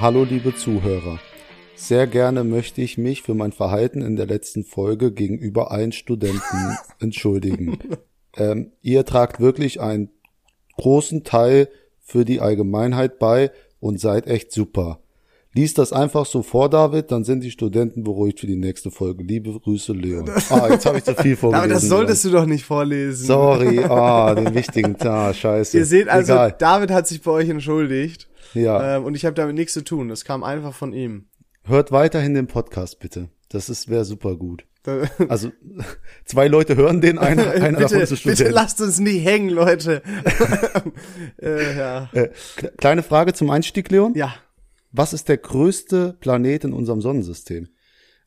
Hallo liebe Zuhörer. Sehr gerne möchte ich mich für mein Verhalten in der letzten Folge gegenüber allen Studenten entschuldigen. Ähm, ihr tragt wirklich einen großen Teil für die Allgemeinheit bei und seid echt super. Lies das einfach so vor, David, dann sind die Studenten beruhigt für die nächste Folge. Liebe Grüße, Leon. Ah, jetzt habe ich zu viel vorgelesen. Aber das solltest du doch nicht vorlesen. Sorry, ah, den wichtigen Tag, scheiße. Ihr seht also, Egal. David hat sich bei euch entschuldigt. Ja, Ähm, und ich habe damit nichts zu tun. Das kam einfach von ihm. hört weiterhin den Podcast bitte. Das ist wäre super gut. Also zwei Leute hören den, einer, einer davon bitte, ist ein bitte lasst uns nie hängen, Leute. äh, ja. Äh, kle- kleine Frage zum Einstieg, Leon. ja. Was ist der größte Planet in unserem Sonnensystem?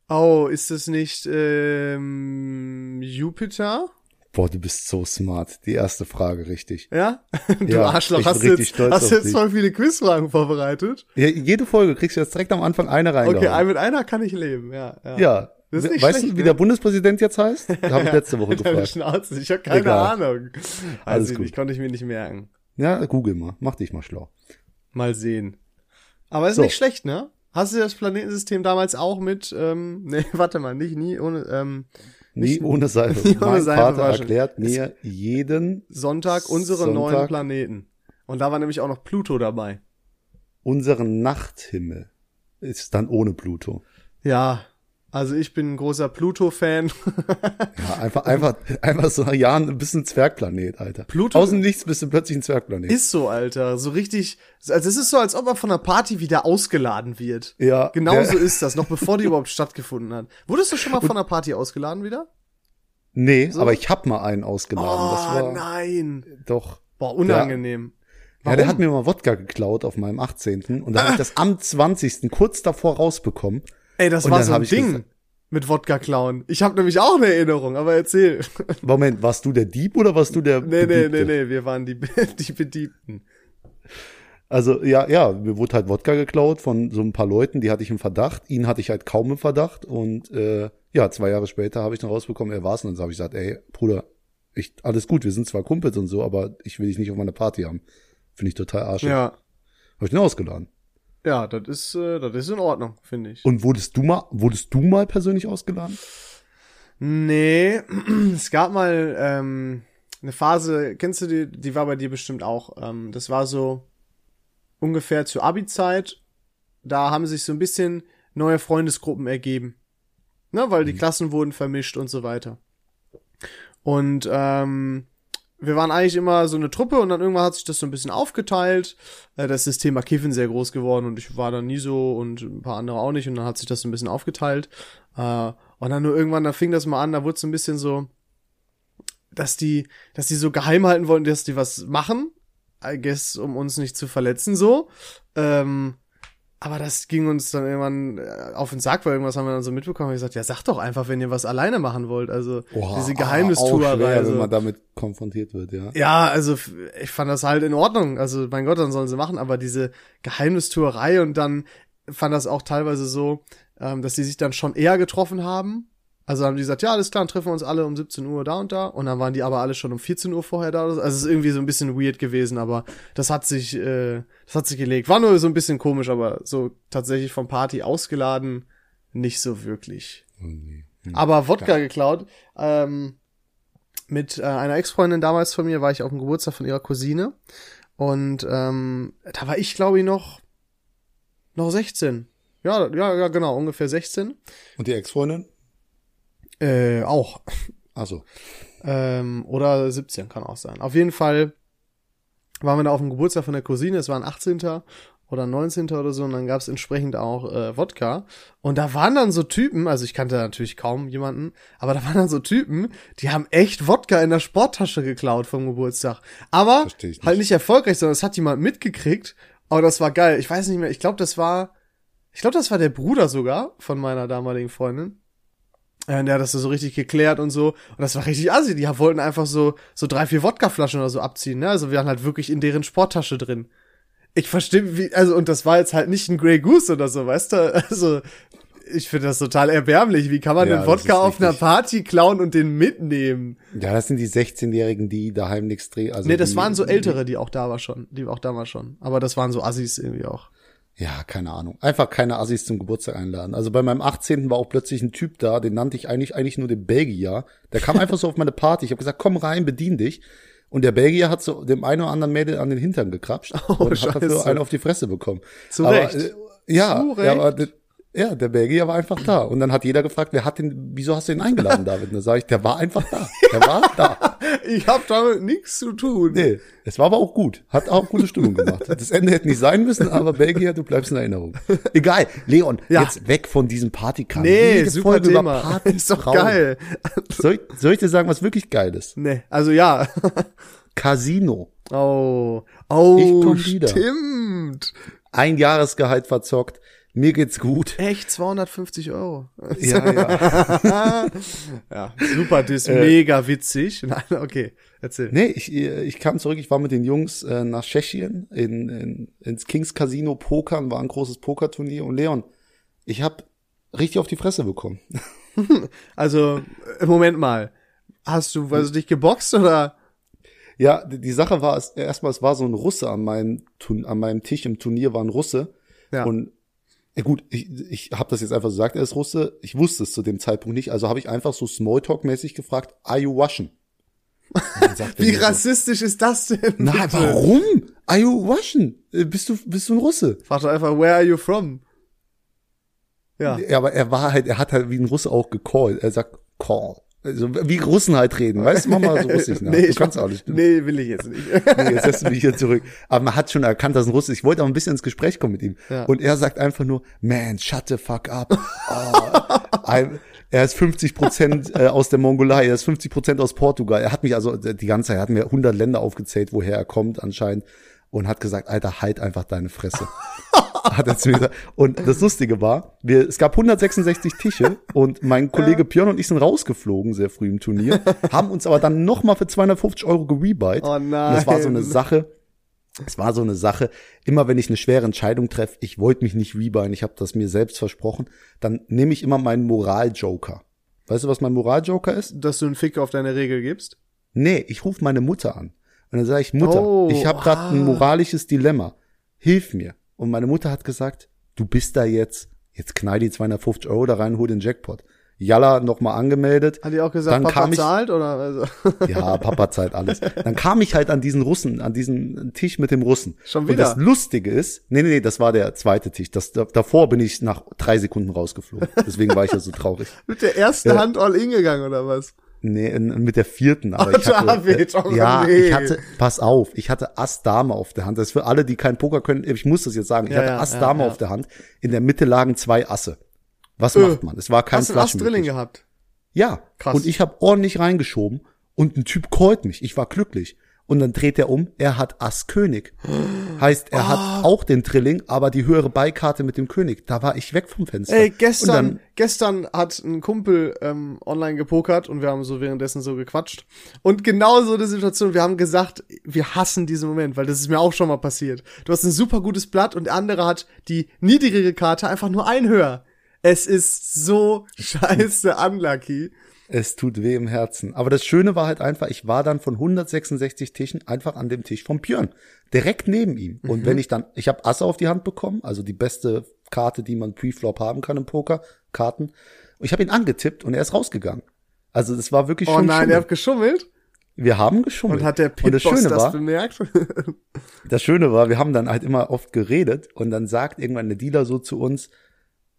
Oh, ist das nicht ähm, Jupiter? Boah, du bist so smart. Die erste Frage richtig. Ja? Du Ja, Arschloch, hast du jetzt, hast du jetzt voll viele Quizfragen vorbereitet? Ja, jede Folge kriegst du jetzt direkt am Anfang eine reingehauen. Okay, ein- mit einer kann ich leben, ja. Ja. ja. Das ist nicht weißt schlecht, du, wie ne? der Bundespräsident jetzt heißt? Da habe ich letzte Woche gefragt. Schnauze, ich habe keine Egal. Ahnung. Alles gut. gut. Ich konnte ich mir nicht merken. Ja, google mal. Mach dich mal schlau. Mal sehen. Aber ist So. nicht schlecht, ne? Hast du das Planetensystem damals auch mit, ähm, nee, warte mal, nicht nie, ohne, ähm, Nie ohne Seife. nie ohne mein Seife Vater erklärt mir jeden Sonntag unsere Sonntag. neuen Planeten. Und da war nämlich auch noch Pluto dabei. unseren Nachthimmel. Ist dann ohne Pluto. Ja, also ich bin ein großer Pluto-Fan. Ja, einfach, einfach, einfach so nach Jahren ein bisschen Zwergplanet, Alter. Pluto- Außen nichts bist du plötzlich ein Zwergplanet. Ist so, Alter. So richtig, also es ist so, als ob man von einer Party wieder ausgeladen wird. ja, Genau der- so ist das, noch bevor die überhaupt stattgefunden hat. Wurdest du schon mal von einer Party ausgeladen wieder? Nee, aber ich hab mal einen ausgeladen. Oh, das war nein. doch. Boah, unangenehm. Ja, der hat mir mal Wodka geklaut auf meinem 18. Und da habe ich das am 20. kurz davor rausbekommen. Ey, das Und war so ein Ding mit Wodka klauen. Ich habe nämlich auch eine Erinnerung, aber erzähl. Moment, warst du der Dieb oder warst du der Nee, nee, Bediente? nee, nee, wir waren die, die Bedienten. Also ja, ja, mir wurde halt Wodka geklaut von so ein paar Leuten, die hatte ich im Verdacht. Ihn hatte ich halt kaum im Verdacht. Und äh, ja, zwei Jahre später habe ich dann rausbekommen, er war's. Und dann habe ich gesagt, ey, Bruder, ich, alles gut, wir sind zwar Kumpels und so, aber ich will dich nicht auf meiner Party haben. Finde ich total arschig. Ja. Habe ich den ausgeladen. Ja, das ist, äh, das ist in Ordnung, finde ich. Und wurdest du mal, wurdest du mal persönlich ausgeladen? Nee, es gab mal ähm, eine Phase, kennst du die, die war bei dir bestimmt auch. Ähm, das war so ungefähr zur Abi-Zeit. Da haben sich so ein bisschen neue Freundesgruppen ergeben. Ne, weil die Klassen wurden vermischt und so weiter. Und ähm, wir waren eigentlich immer so eine Truppe und dann irgendwann hat sich das so ein bisschen aufgeteilt. Äh, das ist das Thema Kiffen sehr groß geworden und ich war dann nie so und ein paar andere auch nicht und dann hat sich das so ein bisschen aufgeteilt. Äh, und dann nur irgendwann, da fing das mal an, da wurde es so ein bisschen so, dass die, dass die so geheim halten wollten, dass die was machen. I guess, um uns nicht zu verletzen, so. Ähm, aber das ging uns dann irgendwann äh, auf den Sack, weil irgendwas haben wir dann so mitbekommen. Ich gesagt, ja, sag doch einfach, wenn ihr was alleine machen wollt. Also Boah, diese auch Geheimnistuerei. Also, wenn man damit konfrontiert wird, ja. ja, also ich fand das halt in Ordnung. Also mein Gott, dann sollen sie machen. Aber diese Geheimnistuerei und dann fand das auch teilweise so, ähm, dass die sich dann schon eher getroffen haben. Also haben die gesagt, ja, alles klar, dann treffen wir uns alle um 17 Uhr da und da. Und dann waren die aber alle schon um 14 Uhr vorher da. Also es ist irgendwie so ein bisschen weird gewesen, aber das hat sich, äh, das hat sich gelegt. War nur so ein bisschen komisch, aber so tatsächlich vom Party ausgeladen, nicht so wirklich. Hm. Aber Wodka geklaut. Ähm, mit äh, einer Ex-Freundin damals von mir war ich auf dem Geburtstag von ihrer Cousine. Und ähm, da war ich, glaube ich, noch, noch 16. Ja, ja, ja, genau, ungefähr 16. Und die Ex-Freundin? Äh, auch. Also, Ähm, oder 17 kann auch sein. Auf jeden Fall waren wir da auf dem Geburtstag von der Cousine. Es war ein 18. oder 19. oder so. Und dann gab es entsprechend auch äh, Wodka. Und da waren dann so Typen, also ich kannte natürlich kaum jemanden, aber da waren dann so Typen, die haben echt Wodka in der Sporttasche geklaut vom Geburtstag. Aber ich nicht. halt nicht erfolgreich, sondern es hat jemand mitgekriegt. Aber das war geil. Ich weiß nicht mehr, ich glaube, das war, ich glaube, das war der Bruder sogar von meiner damaligen Freundin. Äh, der hat das so richtig geklärt und so. Und das war richtig assi. Die wollten einfach so, so drei, vier Wodkaflaschen oder so abziehen, ne? Also wir waren halt wirklich in deren Sporttasche drin. Ich verstehe, wie, also, und das war jetzt halt nicht ein Grey Goose oder so, weißt du? Also, ich finde das total erbärmlich. Wie kann man Ja, den Wodka ist auf einer. Party klauen und den mitnehmen? ja, das sind die 16-Jährigen, die daheim nichts drehen. Also nee, das die, waren so Ältere, die auch da war schon, die auch damals schon. Aber das waren so Assis irgendwie auch. Ja, keine Ahnung. Einfach keine Assis zum Geburtstag einladen. Also bei meinem 18. war auch plötzlich ein Typ da, den nannte ich eigentlich, eigentlich nur den Belgier. Der kam einfach so auf meine Party. Ich habe gesagt, komm rein, bedien dich. Und der Belgier hat so dem einen oder anderen Mädel an den Hintern gekrapscht Oh, und hat dafür Scheiße. einen auf die Fresse bekommen. Zu aber, Recht. Äh, ja, Zu ja, aber, Recht. Ja, der Belgier war einfach da. Und dann hat jeder gefragt, wer hat den, wieso hast du ihn eingeladen, David? Und dann sage ich, der war einfach da. Der war da. Ich habe damit nichts zu tun. Nee, es war aber auch gut. Hat auch gute Stimmung gemacht. Das Ende hätte nicht sein müssen, aber Belgier, du bleibst in Erinnerung. Egal. Leon, Ja. jetzt weg von diesem Partykram. Nee, Jede super Folge Thema. Über Partys, ist doch Frauen. geil. Soll ich, soll ich dir sagen, was wirklich geil ist? Nee, also ja. Casino. Oh, oh, Ich komm wieder. stimmt. Ein Jahresgehalt verzockt. Mir geht's gut. Echt 250 Euro. Ja, ja. Ja, super, das ist Äh. mega witzig. Nein, okay, erzähl. Nee, ich, ich kam zurück, ich war mit den Jungs äh, nach Tschechien in, in, ins Kings Casino Pokern, war ein großes Pokerturnier und Leon, ich hab richtig auf die Fresse bekommen. Also, äh, Moment mal. Hast du, weil du dich geboxt oder? Ja, die, Sache war, erstmal, es war so ein Russe an meinem, an meinem Tisch im Turnier, war ein Russe. Ja. Und ja gut, ich, ich habe das jetzt einfach so gesagt, er ist Russe. Ich wusste es zu dem Zeitpunkt nicht, also habe ich einfach so Smalltalk-mäßig gefragt, are you Russian? Wie mir so, rassistisch ist das denn? Na, bitte? warum? Are you Russian? Bist du, bist du ein Russe? Frag doch einfach, where are you from? Ja. Ja, aber er war halt, er hat halt wie ein Russe auch gecallt. Er sagt call. Also wie Russen halt reden, weißt du, mach mal so russisch nach. nee, du ich kannst auch nicht. Nee, will ich jetzt nicht. Nee, jetzt lässt du mich hier zurück. Aber man hat schon erkannt, dass ein Russe ist. Ich wollte auch ein bisschen ins Gespräch kommen mit ihm. Ja. Und er sagt einfach nur, man, shut the fuck up. Oh, I'm, er ist 50 Prozent äh, aus der Mongolei, er ist 50 Prozent aus Portugal. Er hat mich also die ganze Zeit, er hat mir 100 Länder aufgezählt, woher er kommt anscheinend. Und hat gesagt, Alter, halt einfach deine Fresse. hat er zu mir gesagt. Und das Lustige war, wir, es gab 166 Tische und mein Kollege Björn und ich sind rausgeflogen, sehr früh im Turnier, haben uns aber dann nochmal für 250 Euro gerebuyt. Oh Und das war so eine nein. Sache, es war so eine Sache, immer wenn ich eine schwere Entscheidung treffe, ich wollte mich nicht rebuyen, ich habe das mir selbst versprochen, dann nehme ich immer meinen Moraljoker. Weißt du, was mein Moraljoker ist? Dass du einen Fick auf deine Regel gibst? Nee, ich rufe meine Mutter an. Und dann sage ich, Mutter, Oh, ich habe gerade ein ah. moralisches Dilemma. Hilf mir. Und meine Mutter hat gesagt, du bist da jetzt, jetzt knall die 250 Euro da rein, hol den Jackpot. Jalla nochmal angemeldet. Hat die auch gesagt, Dann Papa kam ich- zahlt oder? Also, Ja, Papa zahlt alles. Dann kam ich halt an diesen Russen, an diesen Tisch mit dem Russen. Schon Und wieder? das Lustige ist, nee, nee, nee, das war der zweite Tisch. Das, da- davor bin ich nach drei Sekunden rausgeflogen. Deswegen war ich ja so traurig. mit der ersten Ja. Hand all in gegangen oder was? Nee, mit der vierten, aber Oh, ich hatte, David, oh ja, nee. ich hatte, pass auf, ich hatte Ass-Dame auf der Hand. Das ist für alle, die keinen Poker können, ich muss das jetzt sagen, ich Ja, hatte ja, Ass-Dame ja, ja. auf der Hand. In der Mitte lagen zwei Asse. Was Äh, macht man? Es war kein Hast du Ass-Drilling möglich. gehabt? Ja, Krass. und ich habe ordentlich reingeschoben und ein Typ callt mich. Ich war glücklich. Und dann dreht er um, er hat Ass König. Heißt, er Ah. hat auch den Drilling, aber die höhere Beikarte mit dem König. Da war ich weg vom Fenster. Ey, Und gestern, dann, gestern hat ein Kumpel ähm, online gepokert und wir haben so währenddessen so gequatscht. Und genau so eine Situation, wir haben gesagt, wir hassen diesen Moment, weil das ist mir auch schon mal passiert. Du hast ein super gutes Blatt und der andere hat die niedrigere Karte einfach nur ein höher. Es ist so scheiße unlucky. Es tut weh im Herzen. Aber das Schöne war halt einfach, ich war dann von 166 Tischen einfach an dem Tisch vom Björn. Direkt neben ihm. Und Mhm. wenn ich dann, ich habe Asse auf die Hand bekommen, also die beste Karte, die man Preflop haben kann im Poker, Karten. Und ich habe ihn angetippt und er ist rausgegangen. Also das war wirklich Oh schon nein, Schummel. er hat geschummelt Wir haben geschummelt. und hat der und das Pitboss Schöne das war, bemerkt? das Schöne war, wir haben dann halt immer oft geredet und dann sagt irgendwann der Dealer so zu uns,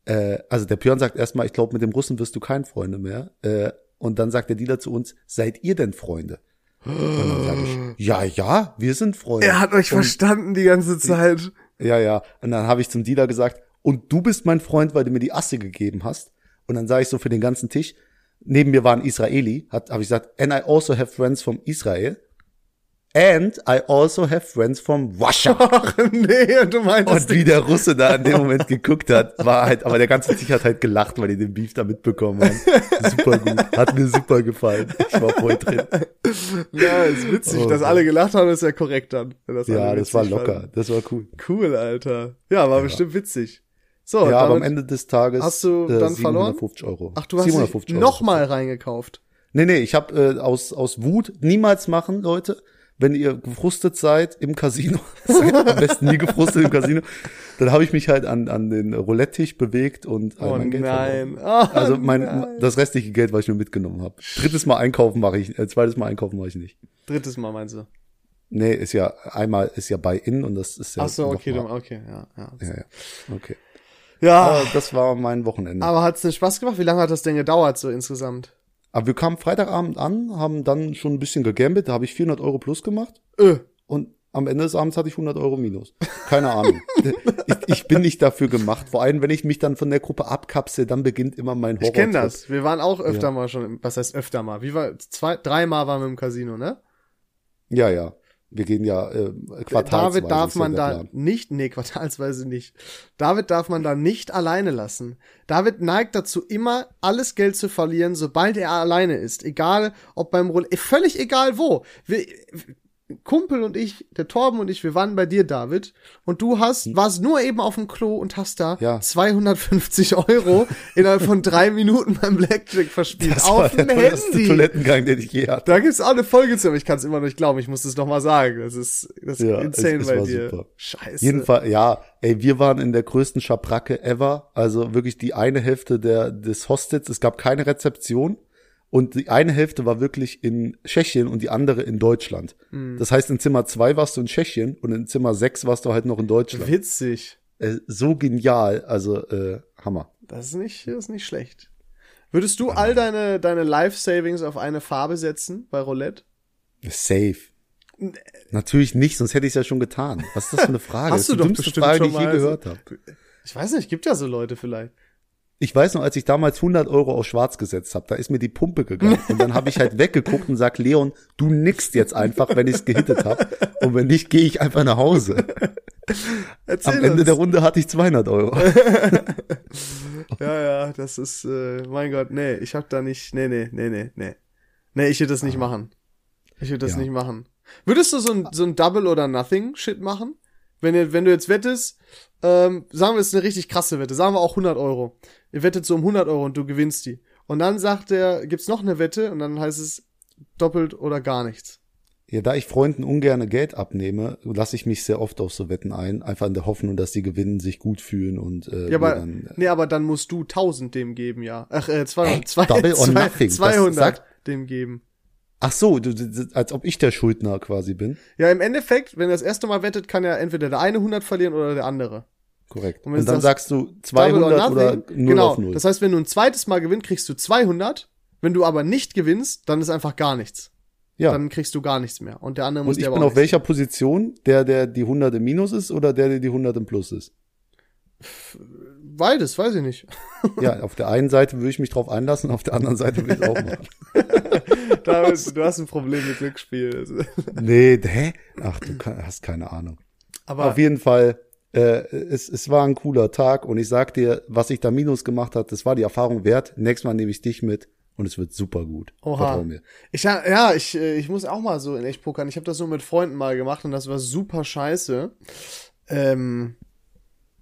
äh, also der Björn sagt erstmal, ich glaube, mit dem Russen wirst du kein Freunde mehr. Äh, und dann sagt der Dealer zu uns, seid ihr denn Freunde? Und dann sage ich, ja, ja, wir sind Freunde. er hat euch und, verstanden die ganze Zeit. Ja, ja. Und dann habe ich zum Dealer gesagt, und du bist mein Freund, weil du mir die Asse gegeben hast. Und dann sage ich so für den ganzen Tisch, neben mir war ein Israeli, hat habe ich gesagt, and I also have friends from Israel. And I also have friends from Russia. Ach nee, und du meintest, Und wie der Russe da in dem Moment geguckt hat, war halt, aber der ganze Tisch hat halt gelacht, weil die den Beef da mitbekommen haben. Super gut. Hat mir super gefallen. Ich war voll drin. ja, ist witzig, Oh dass Gott. alle gelacht haben, ist ja korrekt dann. das Ja, das war locker. fanden. Das war cool. Cool, Alter. Ja, war bestimmt witzig. So, ja, aber am Ende des Tages Hast du äh, dann verloren? 750 Euro. Ach, du hast 750 dich Euro. nochmal reingekauft. Nee, nee, ich habe äh, aus, aus Wut niemals machen, Leute. Wenn ihr gefrustet seid im Casino, seid am besten nie gefrustet im Casino, dann habe ich mich halt an, an den Roulette-Tisch bewegt und Oh mein Geld nein. Oh, Also mein, nein. das restliche Geld, was ich mir mitgenommen habe. Drittes Mal einkaufen mache ich, äh, zweites Mal einkaufen mache ich nicht. Drittes Mal meinst du? Nee, ist ja, einmal ist ja bei in und das ist ja. Ach so, okay, mal- okay, ja, ja. Ja, ja. Okay. Ja, Aber das war mein Wochenende. aber hat's denn Spaß gemacht? Wie lange hat das denn gedauert so insgesamt? Aber wir kamen Freitagabend an, haben dann schon ein bisschen gegambelt, da habe ich 400 Euro plus gemacht Öh. und am Ende des Abends hatte ich 100 Euro minus. Keine Ahnung. ich, ich bin nicht dafür gemacht. Vor allem, wenn ich mich dann von der Gruppe abkapsel, dann beginnt immer mein Horror. Ich kenne das. Wir waren auch öfter Ja. mal schon, was heißt öfter mal? Wie war, zwei, dreimal waren wir im Casino, ne? Ja, ja. Wir gehen ja äh, quartalsweise. David darf man da Plan. nicht, nee, quartalsweise nicht. David darf man da nicht alleine lassen. David neigt dazu, immer alles Geld zu verlieren, sobald er alleine ist. Egal, ob beim Roulette, völlig egal wo. Wir, Kumpel und ich, der Torben und ich, wir waren bei dir, David, und du hast, warst nur eben auf dem Klo und hast da Hm. Ja. 250 Euro innerhalb von drei Minuten beim Blackjack verspielt. Das auf dem Handy. Toilettengang, den ich je hatte. Da gibt's auch eine Folge zu, aber ich kann es immer noch nicht glauben. Ich muss es noch mal sagen. Das ist, das ist Ja, insane es- es bei war dir. super. Scheiße. Jedenfalls, ja, ey, wir waren in der größten Schabracke ever. Also wirklich die eine Hälfte der, des Hostels. Es gab keine Rezeption. Und die eine Hälfte war wirklich in Tschechien und die andere in Deutschland. Hm. Das heißt, in Zimmer zwei warst du in Tschechien und in Zimmer sechs warst du halt noch in Deutschland. Witzig. Äh, so genial, also äh, Hammer. Das ist nicht, das ist nicht schlecht. Würdest du all deine, deine Life Savings auf eine Farbe setzen bei Roulette? Safe. Natürlich nicht, sonst hätte ich es ja schon getan. Was ist das für eine Frage? Hast das du ist die doch dümmste bestimmt Frage, schon die ich je mal gehört so- habe. Ich weiß nicht, gibt ja so Leute vielleicht. Ich weiß noch, als ich damals 100 Euro auf schwarz gesetzt habe, da ist mir die Pumpe gegangen. Und dann habe ich halt weggeguckt und sag, Leon, du nickst jetzt einfach, wenn ich es gehittet habe. Und wenn nicht, gehe ich einfach nach Hause. Erzähl Am Ende uns. der Runde hatte ich 200 Euro. Ja, ja, das ist, äh, mein Gott, nee, ich hab da nicht, nee, nee, nee, nee, nee. Nee, ich würde das nicht machen. Ich würde das Ja. nicht machen. Würdest du so ein, so ein Double oder Nothing Shit machen? Wenn, ihr, wenn du jetzt wettest, ähm, sagen wir, es ist eine richtig krasse Wette, sagen wir auch 100 Euro. Ihr wettet so um 100 Euro und du gewinnst die. Und dann sagt er, gibt's noch eine Wette und dann heißt es doppelt oder gar nichts. Ja, da ich Freunden ungerne Geld abnehme, lasse ich mich sehr oft auf so Wetten ein, einfach in der Hoffnung, dass die gewinnen, sich gut fühlen und äh, Ja, aber, dann, nee, aber dann musst du 1000 dem geben, ja. Ach, äh, 200, Hey, zwei, Double or zwei, nothing, das 200 sagt- dem geben. Ach so, du, du, als ob ich der Schuldner quasi bin. Ja, im Endeffekt, wenn er das erste Mal wettet, kann ja entweder der eine 100 verlieren oder der andere. Korrekt. Und Und, dann sagst, du Double 200 oder 0 genau. auf 0. Das heißt, wenn du ein zweites Mal gewinnst, kriegst du 200. Wenn du aber nicht gewinnst, dann ist einfach gar nichts. ja. Dann kriegst du gar nichts mehr. Und der andere muss Und ich dir bin aber auch auf welcher Position? Der, der die 100 im Minus ist oder der, der die 100 im Plus ist? Beides, weiß ich nicht. Ja, auf der einen Seite würde ich mich drauf einlassen, auf der anderen Seite würde ich es auch machen. Da bist, du hast ein Problem mit Glücksspiel. Nee, hä? Ach, du hast keine Ahnung. Aber Auf jeden Fall, äh, es, es war ein cooler Tag und ich sag dir, was ich da Minus gemacht hat, das war die Erfahrung wert. Nächstes Mal nehme ich dich mit und es wird super gut. Oha. Vertrau mir. Ich ja, ich, äh, ich muss auch mal so in echt pokern. Ich habe das so mit Freunden mal gemacht und das war super scheiße. Ähm,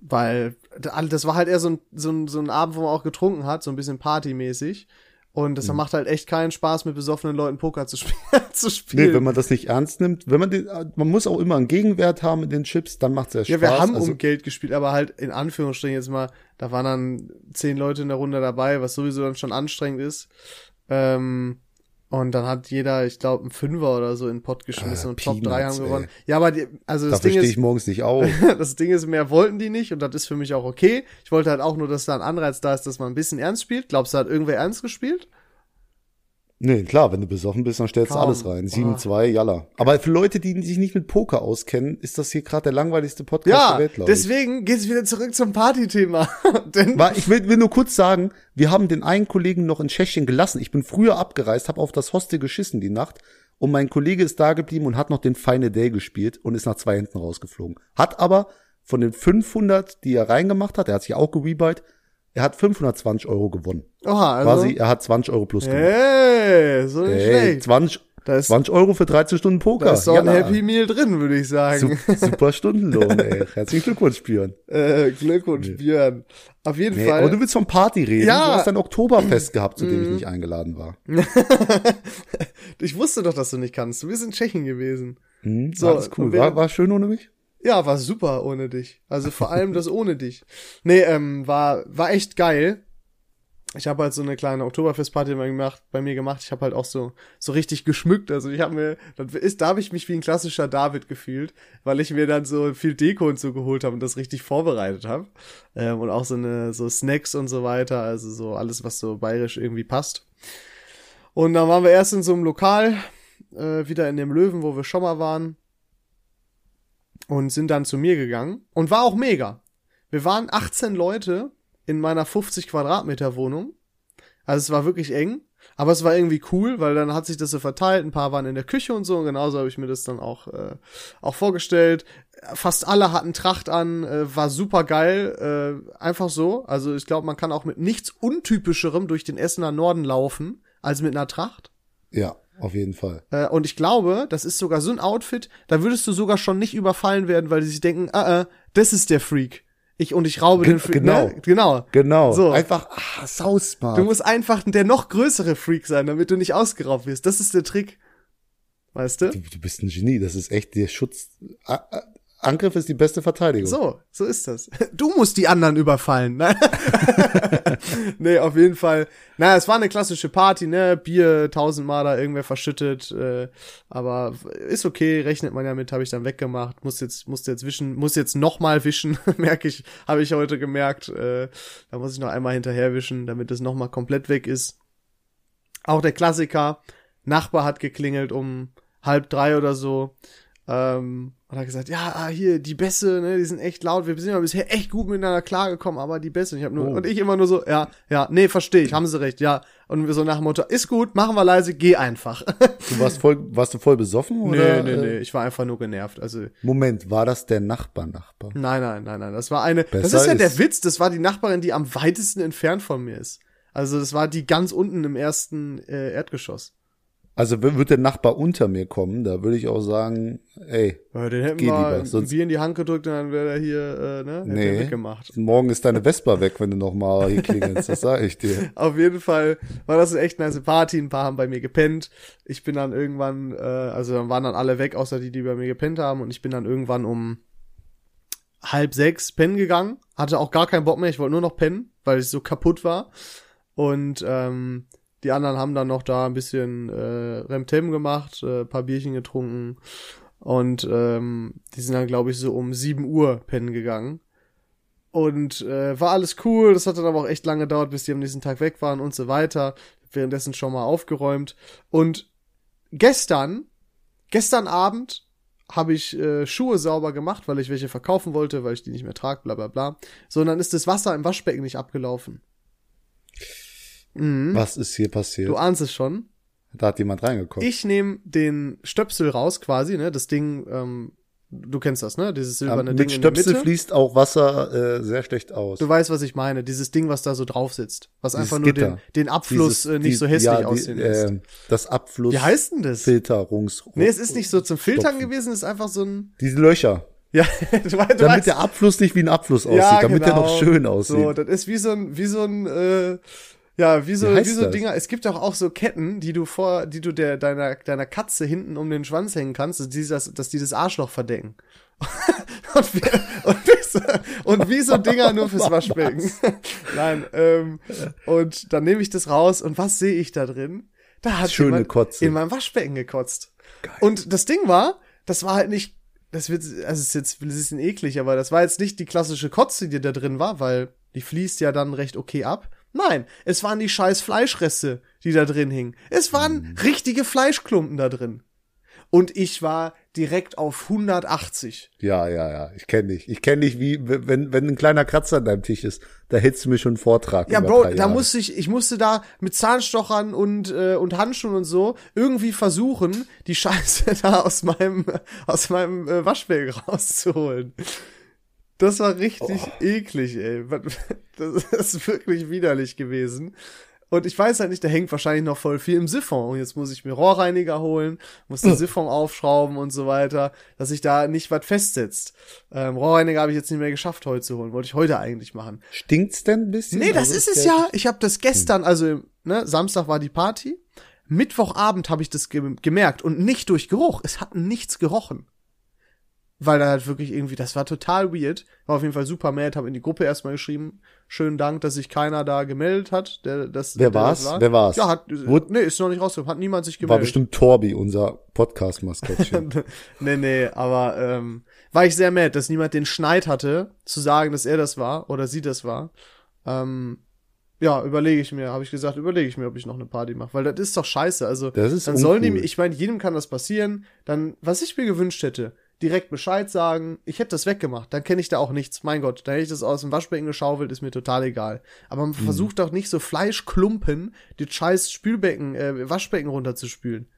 weil das war halt eher so ein, so, ein, so ein Abend, wo man auch getrunken hat, so ein bisschen partymäßig. Und Mhm. das macht halt echt keinen Spaß, mit besoffenen Leuten Poker zu, spielen zu spielen. Nee, wenn man das nicht ernst nimmt, wenn man den, man muss auch immer einen Gegenwert haben in den Chips, dann macht's ja Spaß. ja, wir haben also, um Geld gespielt, aber halt in Anführungsstrichen jetzt mal, da waren dann zehn Leute in der Runde dabei, was sowieso dann schon anstrengend ist. Ähm, und dann hat jeder, ich glaube, einen Fünfer oder so in den Pott geschmissen Ah, und Top 3 Peanuts, haben gewonnen. ey. Ja, aber die, also das dafür Ding ist, ich morgens nicht auf. das Ding ist, mehr wollten die nicht und das ist für mich auch okay. Ich wollte halt auch nur, dass da ein Anreiz da ist, dass man ein bisschen ernst spielt. Glaubst du, hat irgendwer ernst gespielt? Nee, klar, wenn du besoffen bist, dann stellst du Kaum. alles rein. Ah. 7-2, jalla. Aber für Leute, die sich nicht mit Poker auskennen, ist das hier gerade der langweiligste Podcast Ja, der Welt, glaube ich. deswegen geht's wieder zurück zum Partythema. Denn War, ich will, will nur kurz sagen, wir haben den einen Kollegen noch in Tschechien gelassen. Ich bin früher abgereist, habe auf das Hostel geschissen die Nacht und mein Kollege ist da geblieben und hat noch den Final Day gespielt und ist nach zwei Händen rausgeflogen. Hat aber von den 500, die er reingemacht hat, er hat sich auch gerebite, er hat 520 Euro gewonnen. Oha, also. Quasi, er hat 20 Euro plus gemacht. Hey, so nicht Ey, schlecht. 20, Da ist, 20 Euro für 13 Stunden Poker. da ist doch ein. Happy Meal drin, würde ich sagen. Su- Super Stundenlohn, ey. Herzlichen Glückwunsch, Björn. Äh, Glückwunsch, Björn. Auf jeden Nee, Fall. aber du willst vom Party reden. Ja. Mhm. Du hast ein Oktoberfest gehabt, zu dem ich nicht eingeladen war. ich wusste doch, dass du nicht kannst. Du bist in Tschechien gewesen. Hm, So, alles cool. War, war schön ohne mich? Ja, war super ohne dich. Also vor allem das ohne dich. Nee, ähm, war, war echt geil. Ich habe halt so eine kleine Oktoberfestparty bei mir gemacht, bei mir gemacht. Ich habe halt auch so so richtig geschmückt. Also ich habe mir, da habe ich mich wie ein klassischer David gefühlt, weil ich mir dann so viel Deko und so geholt habe und das richtig vorbereitet habe ähm, und auch so eine so Snacks und so weiter. Also so alles, was so bayerisch irgendwie passt. Und dann waren wir erst in so einem Lokal, äh, wieder in dem Löwen, wo wir schon mal waren und sind dann zu mir gegangen und war auch mega. Wir waren 18 Leute in meiner 50 Quadratmeter Wohnung. Also es war wirklich eng, aber es war irgendwie cool, weil dann hat sich das so verteilt. Ein paar waren in der Küche und so. Und genauso habe ich mir das dann auch äh, auch vorgestellt. Fast alle hatten Tracht an, äh, war super geil, äh, einfach so. Also ich glaube, man kann auch mit nichts untypischerem durch den Essener Norden laufen als mit einer Tracht. Ja, auf jeden Fall. Äh, und ich glaube, das ist sogar so ein Outfit, da würdest du sogar schon nicht überfallen werden, weil die sich denken, ah, äh, das ist der Freak. Ich und ich raube Ge- den Freak. genau. Ne? Genau. Genau. So. Einfach, ah, sausmart. Du musst einfach der noch größere Freak sein, damit du nicht ausgeraubt wirst. Das ist der Trick. Weißt du? Du, du bist ein Genie. Das ist echt der Schutz. Angriff ist die beste Verteidigung. So, so ist das. Du musst die anderen überfallen. Ne? nee, auf jeden Fall. Na, es war eine klassische Party, ne? Bier tausendmal da irgendwer verschüttet. Äh, aber ist okay, rechnet man ja mit, habe ich dann weggemacht. Muss jetzt, musste jetzt wischen, muss jetzt noch mal wischen, merke ich, habe ich heute gemerkt. Äh, da muss ich noch einmal hinterher wischen, damit es noch mal komplett weg ist. Auch der Klassiker. Nachbar hat geklingelt um halb drei oder so. Ähm, und hat gesagt, ja, ah, hier, die Bässe, ne, die sind echt laut. Wir sind ja bisher echt gut miteinander klargekommen, aber die Bässe. Und ich, hab nur, Oh. und ich immer nur so, ja, ja, nee, verstehe ich, haben sie recht, ja. Und wir so nach dem Motto, ist gut, machen wir leise, geh einfach. Du warst voll, warst du voll besoffen? nee, Oder? nee, äh, nee, ich war einfach nur genervt. Also, Moment, war das der Nachbar-Nachbar? nein, nein, nein, nein, das war eine, das Besser ist ja der ist- Witz, das war die Nachbarin, die am weitesten entfernt von mir ist. Also, das war die ganz unten im ersten äh, Erdgeschoss. Also wird der Nachbar unter mir kommen, da würde ich auch sagen, ey, Ja, den hätten Geh wir lieber, sonst- Bier in die Hand gedrückt und dann wäre er hier, äh, ne, Nee. weggemacht. morgen ist deine Vespa weg, wenn du noch mal hier klingelst, das sage ich dir. Auf jeden Fall war das eine echt nice Party. Ein paar haben bei mir gepennt. Ich bin dann irgendwann, äh, also dann waren dann alle weg, außer die, die bei mir gepennt haben. Und ich bin dann irgendwann um halb sechs pennen gegangen. Hatte auch gar keinen Bock mehr. Ich wollte nur noch pennen, weil ich so kaputt war. Und ähm, die anderen haben dann noch da ein bisschen äh, Remtem gemacht, äh, paar Bierchen getrunken. Und ähm, die sind dann, glaube ich, so um 7 Uhr pennen gegangen. Und äh, war alles cool. Das hat dann aber auch echt lange gedauert, bis die am nächsten Tag weg waren und so weiter. Währenddessen schon mal aufgeräumt. Und gestern, gestern Abend habe ich äh, Schuhe sauber gemacht, weil ich welche verkaufen wollte, weil ich die nicht mehr trage, bla bla bla. So, und dann ist das Wasser im Waschbecken nicht abgelaufen. Mhm. Was ist hier passiert? Du ahnst es schon. da hat jemand reingekommen. Ich nehme den Stöpsel raus quasi, ne? Das Ding, ähm, du kennst das, ne? Dieses silberne Ding mit in der Stöpsel fließt auch Wasser äh, sehr schlecht aus. Du weißt, was ich meine. Dieses Ding, was da so drauf sitzt. Was Dieses einfach nur Gitter. den, den Abfluss Dieses- äh, nicht die- so hässlich ja, die, aussehen lässt. äh, das Abfluss Wie heißt denn das? Filterungs Nee, es ist nicht so zum Filtern Stopfen. gewesen, es ist einfach so ein. Diese Löcher. Ja, du, du Damit weißt. der Abfluss nicht wie ein Abfluss aussieht, ja, damit der genau. noch schön aussieht. So, das ist wie so ein, wie so ein, äh, ja, wie so, Wie wie, so das? Dinger. Es gibt auch auch so Ketten, die du vor, die du der, deiner, deiner Katze hinten um den Schwanz hängen kannst, dass die das, dass die das Arschloch verdecken. und, wie, und, wie so, und wie so Dinger nur fürs Waschbecken. Nein, ähm, und dann nehme ich das raus und was sehe ich da drin? Da hat Schöne jemand Kotze. in meinem Waschbecken gekotzt. Und das Ding war, das war halt nicht, das wird, also es ist jetzt ein bisschen eklig, aber das war jetzt nicht die klassische Kotze, die da drin war, weil die fließt ja dann recht okay ab. Nein, es waren die scheiß Fleischreste, die da drin hingen. Es waren richtige Fleischklumpen da drin. Und ich war direkt auf 180. Ja, ja, ja. Ich kenne dich. Ich kenne dich wie, wenn, wenn ein kleiner Kratzer an deinem Tisch ist, da hältst du mir schon einen Vortrag. Ja, Bro, da musste ich, ich musste da mit Zahnstochern und, äh, und Handschuhen und so irgendwie versuchen, die Scheiße da aus meinem, aus meinem äh, Waschbecken rauszuholen. Das war richtig Oh. eklig, ey. Das ist wirklich widerlich gewesen. Und ich weiß halt nicht, da hängt wahrscheinlich noch voll viel im Siphon. Und jetzt muss ich mir Rohrreiniger holen, muss den Siphon aufschrauben und so weiter, dass sich da nicht was festsetzt. Ähm, Rohrreiniger habe ich jetzt nicht mehr geschafft, heute zu holen. Wollte ich heute eigentlich machen. Stinkt's denn ein bisschen? Nee, das Also ist es ja. Ich habe das gestern, also ne, Samstag war die Party. Mittwochabend habe ich das ge gemerkt und nicht durch Geruch. Es hat nichts gerochen. Weil da halt wirklich irgendwie, das war total weird. War auf jeden Fall super mad, habe in die Gruppe erstmal geschrieben. Schönen Dank, dass sich keiner da gemeldet hat. Der, das, Wer der war's? das war. Wer war's? Ja, hat, Wurde- nee, ist noch nicht rausgekommen. Hat niemand sich War gemeldet. bestimmt Torbi, unser Podcast-Maskottchen. nee, nee, aber ähm, war ich sehr mad, dass niemand den Schneid hatte, zu sagen, dass er das war oder sie das war. Ähm, ja, überlege ich mir, habe ich gesagt, überlege ich mir, ob ich noch eine Party mache, weil das ist doch scheiße. Also Das ist dann sollen die, uncool. ich meine, jedem kann das passieren. Dann, was ich mir gewünscht hätte, direkt Bescheid sagen, ich hätte das weggemacht, dann kenne ich da auch nichts. Mein Gott, da hätte ich das aus dem Waschbecken geschaufelt, ist mir total egal. Aber Mhm. man versucht doch nicht so Fleischklumpen, die scheiß Spülbecken, äh, Waschbecken runterzuspülen.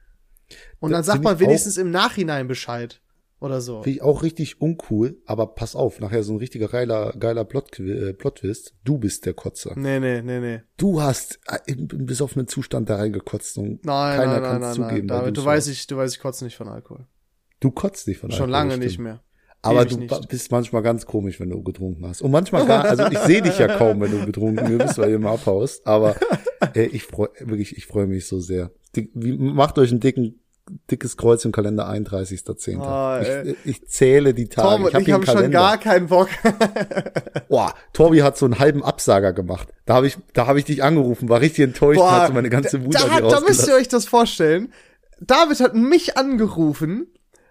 Und dann Das sagt find man wenigstens im Nachhinein Bescheid. Oder so. Finde ich auch richtig uncool, aber pass auf, nachher so ein richtiger geiler, geiler Plot, äh, Plot-Twist. Du bist der Kotzer. Nee, nee, nee, nee. Du hast äh, in in besoffenen Zustand da reingekotzt und Nein, keiner nein, nein, kann nein, es nein. zugeben. weil David, du weißt, ich, du weißt, ich kotze nicht von Alkohol. Du kotzt nicht von Schon Alkohol, lange nicht mehr. Aber Ewig du nicht. bist manchmal ganz komisch, wenn du getrunken hast. Und manchmal gar, also ich sehe dich ja kaum, wenn du betrunken bist, weil du immer abhaust. Aber äh, ich freue wirklich, ich freue mich so sehr. Die, wie, macht euch ein dicken, dickes Kreuz im Kalender 31.10. Ah, ey. ich, ich zähle die Tage. Tom hab ich einen haben schon gar keinen Bock. Boah, Torbi hat so einen halben Absager gemacht. Da habe ich, da habe ich dich angerufen, war richtig enttäuscht und hat so meine ganze Wut da, da, da müsst ihr euch das vorstellen. David hat mich angerufen,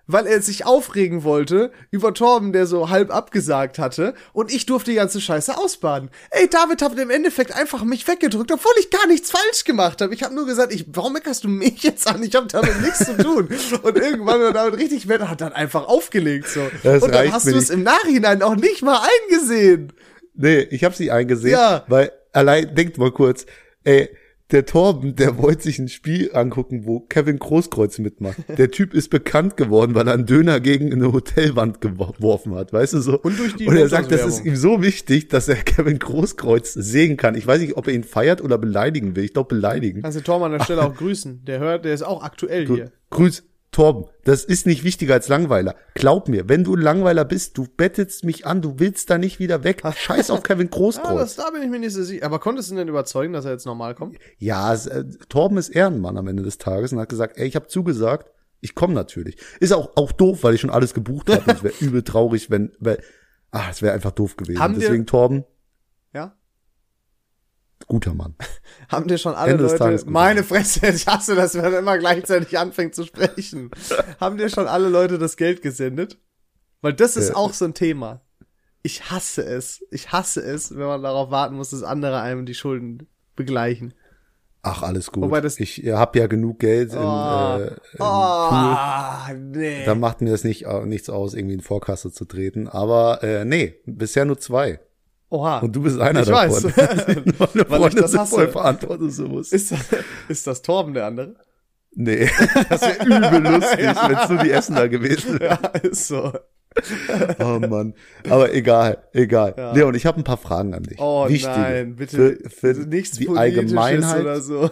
weil er sich aufregen wollte über Torben, der so halb abgesagt hatte, und ich durfte die ganze Scheiße ausbaden. Ey, David hat im Endeffekt einfach mich weggedrückt, obwohl ich gar nichts falsch gemacht habe. Ich habe nur gesagt, ich, warum meckerst du mich jetzt an? Ich habe damit nichts zu tun. Und irgendwann war David richtig wett, hat dann einfach aufgelegt so. Das und dann hast du es im Nachhinein auch nicht mal eingesehen. Nee, ich habe sie eingesehen, Ja. weil allein denkt mal kurz, ey, der Torben, der wollte sich ein Spiel angucken, wo Kevin Großkreuz mitmacht. Der Typ ist bekannt geworden, weil er einen Döner gegen eine Hotelwand gewo- geworfen hat, weißt du so? Und durch die Und er sagt, das ist ihm so wichtig, dass er Kevin Großkreuz sehen kann. Ich weiß nicht, ob er ihn feiert oder beleidigen will. Ich glaube beleidigen. Kannst du Torben an der Stelle auch grüßen. Der hört, der ist auch aktuell hier. Grüß, Torben, das ist nicht wichtiger als Langweiler. Glaub mir, wenn du ein Langweiler bist, du bettelst mich an, du willst da nicht wieder weg. Scheiß auf Kevin Ah, das, Großkreuz. da bin ich mir nicht so sicher. Aber konntest du ihn denn überzeugen, dass er jetzt normal kommt? Ja, es, äh, Torben ist Ehrenmann am Ende des Tages und hat gesagt, ey, ich habe zugesagt, ich komme natürlich. Ist auch, auch doof, weil ich schon alles gebucht habe. Es wäre übel traurig, wenn, weil, ah, es wäre einfach doof gewesen. Haben wir- Deswegen Torben, Ja? Guter Mann. Haben dir schon alle Ende Leute, meine Fresse, ich hasse das, wenn man immer gleichzeitig anfängt zu sprechen. Haben dir schon alle Leute das Geld gesendet? Weil das ist Äh, auch so ein Thema. Ich hasse es. Ich hasse es, wenn man darauf warten muss, dass andere einem die Schulden begleichen. Ach, alles gut. Wobei das- ich habe ja genug Geld im, Oh. äh, im Pool. Ah, nee. Da macht mir das nicht, äh, nichts aus, irgendwie in Vorkasse zu treten. Aber äh, nee, bisher nur zwei. Oha. Und du bist einer Ich davon. weiß. Meine Weil ich das hasse. voll verantwortungsbewusst. ist, das, ist das Torben der andere? Nee, das wäre übel lustig, wenn es nur die Essener gewesen wäre. Ja, ist so. Oh Mann. Aber egal, egal. Ja. Leon, ich habe ein paar Fragen an dich. Oh Wichtige. nein, bitte Für, für nichts die Politisches Allgemeinheit. oder so.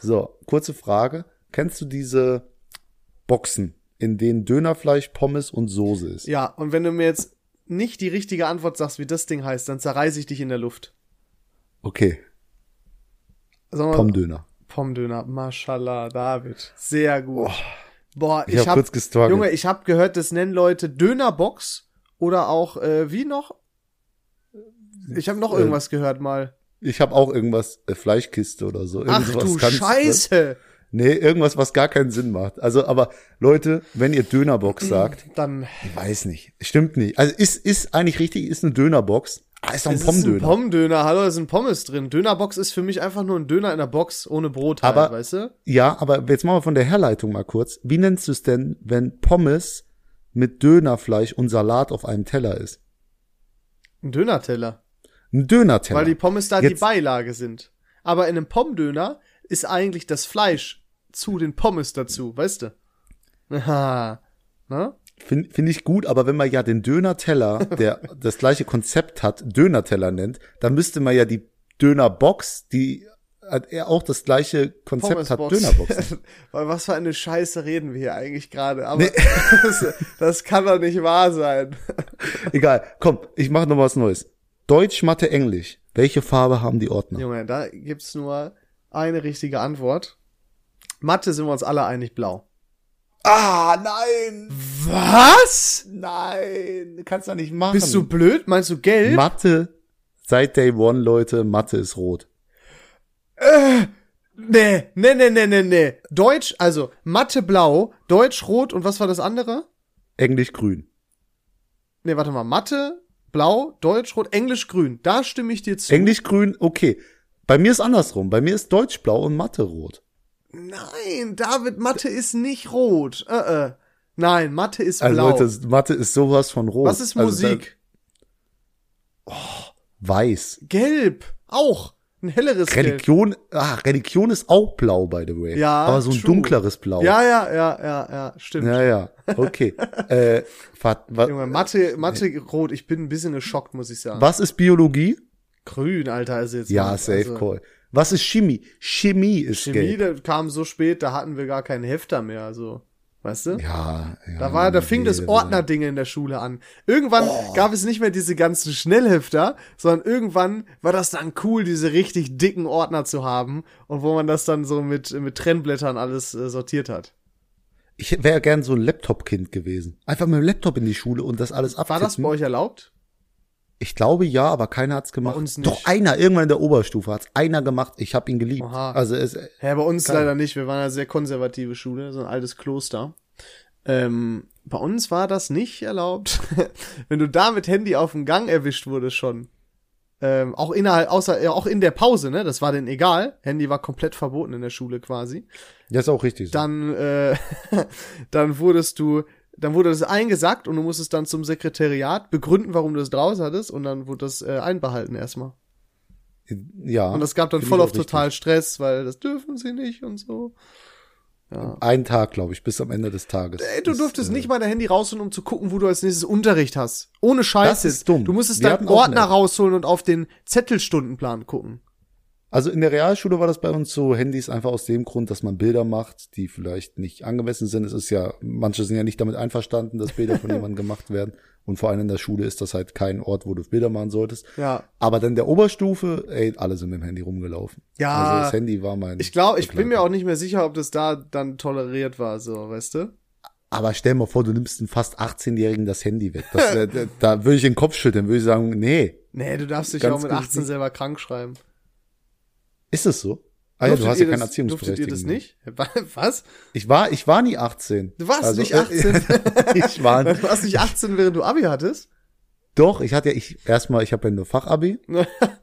So, kurze Frage. Kennst du diese Boxen, in denen Dönerfleisch, Pommes und Soße ist? Ja, und wenn du mir jetzt nicht die richtige Antwort sagst, wie das Ding heißt, dann zerreiße ich dich in der Luft. Okay, mal, Pomdöner. Pomdöner, mashallah, David. Sehr gut. Boah, Ich ich, hab hab, kurz gestruggelt. Junge, ich hab gehört, das nennen Leute Dönerbox oder auch, äh, wie noch? Ich habe noch Äh, irgendwas gehört mal. Ich habe auch irgendwas, äh, Fleischkiste oder so. Ach du ganz- Scheiße. Nee, irgendwas, was gar keinen Sinn macht. Also, aber Leute, wenn ihr Dönerbox sagt, Dann ich weiß nicht, stimmt nicht. Also ist, ist eigentlich richtig, ist eine Dönerbox. Ah, ist doch ein es ist ein Pommdöner. Pommdöner. Hallo, da sind Pommes drin. Dönerbox ist für mich einfach nur ein Döner in der Box ohne Brot halt, Aber- weißt du? ja, aber jetzt machen wir von der Herleitung mal kurz. Wie nennst du es denn, wenn Pommes mit Dönerfleisch und Salat auf einem Teller ist? Ein Dönerteller. Ein Dönerteller. Weil die Pommes da die Jetzt- Beilage sind. Aber in einem Pommdöner ist eigentlich das Fleisch zu den Pommes dazu, weißt du? Aha. Ne? Finde find ich gut, aber wenn man ja den Döner-Teller, der das gleiche Konzept hat, Döner-Teller nennt, dann müsste man ja die Dönerbox, die hat er auch das gleiche Konzept hat. Dönerbox. Weil was für eine Scheiße reden wir hier eigentlich gerade? Aber das, das kann doch nicht wahr sein. Egal, komm, ich mache noch was Neues. Deutsch, Mathe, Englisch. Welche Farbe haben die Ordner? Junge, da gibt's nur eine richtige Antwort. Mathe sind wir uns alle einig blau. Ah, nein! Was? Nein! Kannst du nicht machen. Bist du blöd? Meinst du gelb? Mathe, seit Day One, Leute, Mathe ist rot. Nee, nee, nee, nee, nee, nee. Deutsch, also Mathe blau, Deutsch rot und was war das andere? Englisch grün. Nee, warte mal. Mathe blau, Deutsch rot, Englisch grün. Da stimme ich dir zu. Englisch grün, okay. Bei mir ist andersrum. Bei mir ist Deutsch blau und Mathe rot. Nein, David, Mathe ist nicht rot. Äh, äh. Nein, Mathe ist Also blau. Leute, Mathe ist sowas von rot. was ist Also Musik? da- weiß. Gelb. Auch. Ein helleres Gelb. Religion, ah, Religion ist auch blau, by the way. Ja, Aber so ein true. dunkleres Blau. Ja, ja, ja, ja, ja, stimmt. ja, ja. Okay. äh, wat, wat, Junge, Mathe, Mathe rot. Ich bin ein bisschen geschockt, muss ich sagen. was ist Biologie? Grün, Alter, ist jetzt. Ja, safe also, call. Was ist Chemie? Chemie ist Chemie, gelb. da kam so spät, da hatten wir gar keinen Hefter mehr, also. Weißt du? Ja, ja. Da war, da fing das da- Ordnerding in der Schule an. Irgendwann Oh. gab es nicht mehr diese ganzen Schnellhefter, sondern irgendwann war das dann cool, diese richtig dicken Ordner zu haben und wo man das dann so mit, mit Trennblättern alles äh, sortiert hat. Ich wäre gern so ein Laptop-Kind gewesen. Einfach mit dem Laptop in die Schule und das alles War das abtippen. bei euch erlaubt? Ich glaube ja, aber keiner hat's gemacht. uns nicht. Doch einer, irgendwann in der Oberstufe hat's einer gemacht. Ich habe ihn geliebt. Aha. Also es, Ja, bei uns Geil. leider nicht. Wir waren eine sehr konservative Schule, so ein altes Kloster. Ähm, bei uns war das nicht erlaubt. Wenn du da mit Handy auf dem Gang erwischt wurdest schon. Ähm, auch innerhalb, außer, ja, auch in der Pause, ne? Das war denen egal. Handy war komplett verboten in der Schule quasi. das ist auch richtig. So. Dann, äh, dann wurdest du, dann wurde das eingesackt und du musstest dann zum Sekretariat begründen, warum du es draus hattest und dann wurde das äh, einbehalten erstmal. ja. Und das gab dann voll auf total Stress, weil das dürfen sie nicht und so. Ja. Einen Tag, glaube ich, bis am Ende des Tages. Ey, du Das, durftest äh, nicht mal dein Handy rausholen, um zu gucken, wo du als nächstes Unterricht hast. Ohne Scheiße. Das ist dumm. Du musstest Wir deinen Ordner rausholen und auf den Zettelstundenplan gucken. Also in der Realschule war das bei uns so Handys einfach aus dem Grund, dass man Bilder macht, die vielleicht nicht angemessen sind. Es ist ja, manche sind ja nicht damit einverstanden, dass Bilder von jemandem gemacht werden. Und vor allem in der Schule ist das halt kein Ort, wo du Bilder machen solltest. Ja. Aber dann der Oberstufe, ey, alle sind mit dem Handy rumgelaufen. Ja. Also das Handy war mein. Ich glaube, ich bin mir auch nicht mehr sicher, ob das da dann toleriert war, so, weißt du? Aber stell mal vor, du nimmst einen fast 18-Jährigen das Handy weg. Das, wär- da, da würde ich den Kopf schütteln, würde ich sagen, nee. Nee, du darfst dich auch mit gut 18 nicht. selber krank schreiben. Ist es so? Ah ja, du hast ja keine das- Durftet ihr das Erziehungsberechtigung. nicht? Was? Ich war, ich war nie 18. Du warst Also, nicht äh, 18? ich war, Du warst nicht 18, während du Abi hattest? Doch, ich hatte ja, ich erstmal, ich habe ja nur Fachabi,